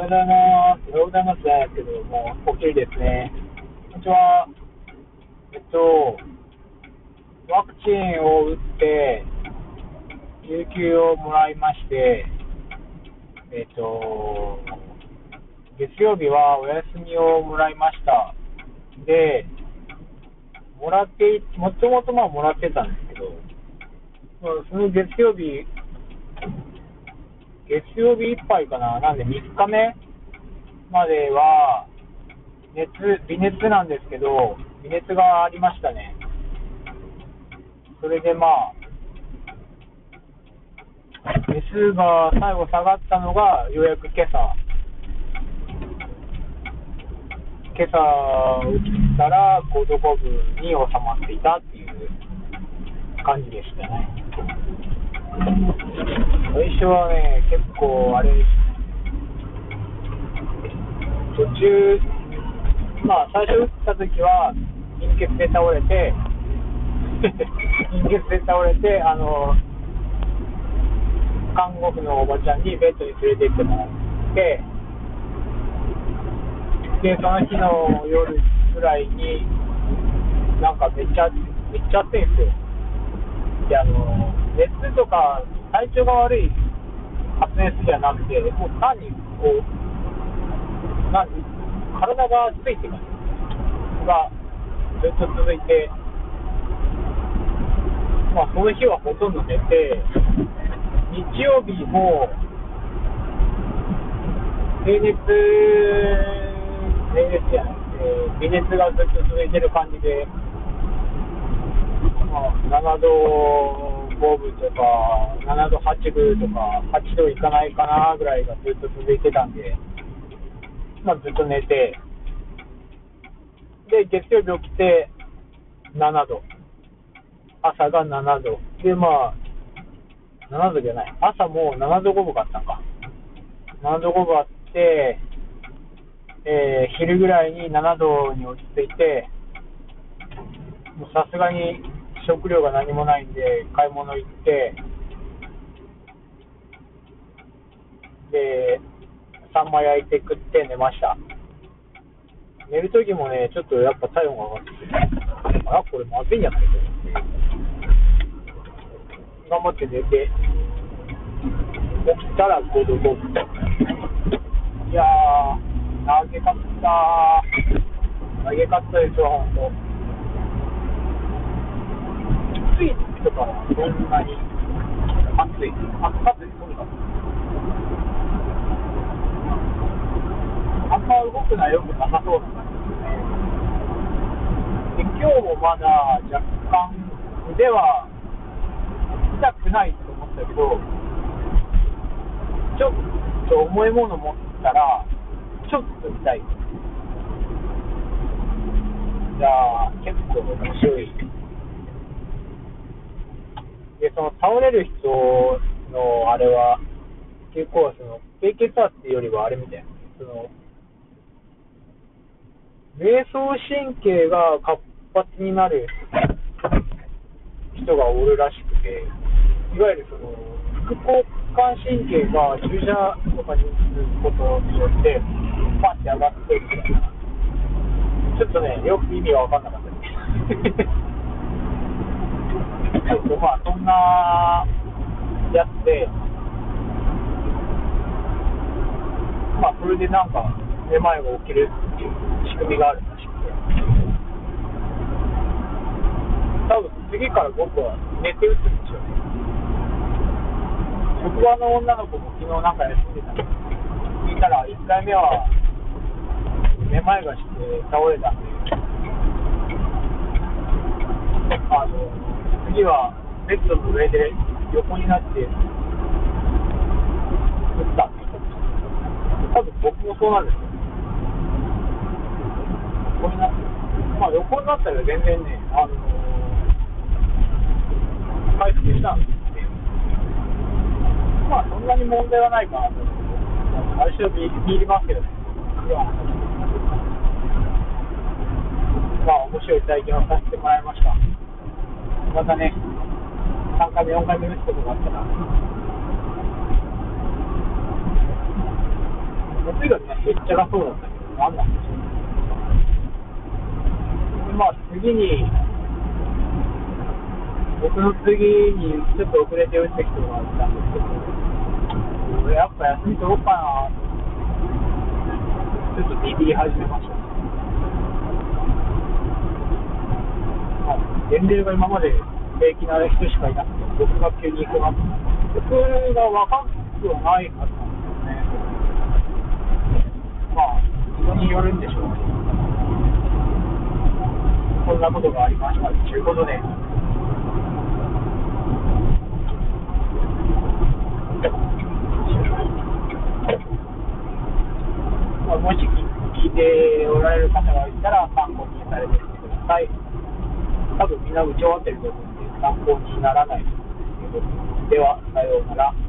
おはようございます。おはようございますじゃないですけど、もう、おきりですね。こんにちは。えっと、ワクチンを打って、有給をもらいまして、えっと、月曜日はお休みをもらいました。で、もらって、もともとまあもらってたんですけど、まあその月曜日、月曜日いっぱいかな、なんで3日目までは、熱、微熱なんですけど、微熱がありましたね。それでまあ、熱が最後下がったのが、ようやく今朝、今朝起きたら5度5分に収まっていたっていう感じでしたね。最初はね、結構あれ、途中、まあ最初打った時は貧血で倒れて、貧血で倒れて、あの、看護婦のおばちゃんにベッドに連れて行ってもらって、で、その日の夜ぐらいに、なんかめっちゃ、めっちゃ暑いんですよ。で、あの、熱とか体調が悪い発熱じゃなくて、もう単にこう、なん体が熱いていうか、がずっと続いて、まあ、その日はほとんど寝て、日曜日も、平熱、平熱じゃなくて、微熱がずっと続いてる感じで、まあ、7度5分とか、7度8分とか、8度いかないかなぐらいがずっと続いてたんで、まあ、ずっと寝て、で、月曜日起きて、7度。朝が7度。で、まあ、7度じゃない。朝もう7度5分があったんか。7度5分あって、えー昼ぐらいに7度に落ち着いて、さすがに食料が何もないんで、買い物行って、で、サンマ焼いて食って寝ました。寝るときもね、ちょっとやっぱ体温が上がってて、あら、これまずいんじゃないと思って、頑張って寝て、起きたら5度5分。いやー、投げかった投げかったですよ、ほんと。暑い時とかはそんなに暑い。暑かったです、とにかく。あんま動くのはよくなさそうな感じですね。で、今日もまだ若干腕は痛くないと思ったけど、ちょっと重いもの持ったら、ちょっと痛い。いやー、結構面白い。その倒れる人のあれは、結構その、低血圧っていうよりはあれみたいな。その、迷走神経が活発になる人がおるらしくて、いわゆるその、副交感神経が注射とかにすることによって、パンって上がってるみたいな。ちょっとね、よく意味が分かんなかったです。ちょっとまあ、そんなやつで、まあ、それでなんか、めまいが起きるっていう仕組みがあるらしくて、多分次から僕は寝て打つんでしょうね。職場の女の子も昨日なんか休んでた。んで、聞いたら、1回目は、めまいがして倒れたんで、あの、次はベッドの上で横になって、打ったって言ってました。多分僕もそうなんですよ。横になって、まあ横になったら全然ね、あの回復したんですね。まあそんなに問題はないかなと思って、最初ビビりますけどね。まあ面白い体験をさせてもらいました。またね、3回目、4回目打つことがあったら、暑いがね、めっちゃがそうだったけど、なんなんでしょう。で、まあ、次に、僕の次にちょっと遅れて打ってきてもらったんですけど、やっぱ休み取ろうかなちょっとビビり始めました。まあ、年齢が今まで平気な人しかいなくて、僕が急に行くなって、僕が若くはないはずなんですよね。まあ、人によるんでしょうけど、こんなことがありましたということで、まあ、もし聞いておられる方がいたら参考にされてみてください。多分みんな打ち終わってると思うんで参考にならないと思うんですけど、では、さようなら。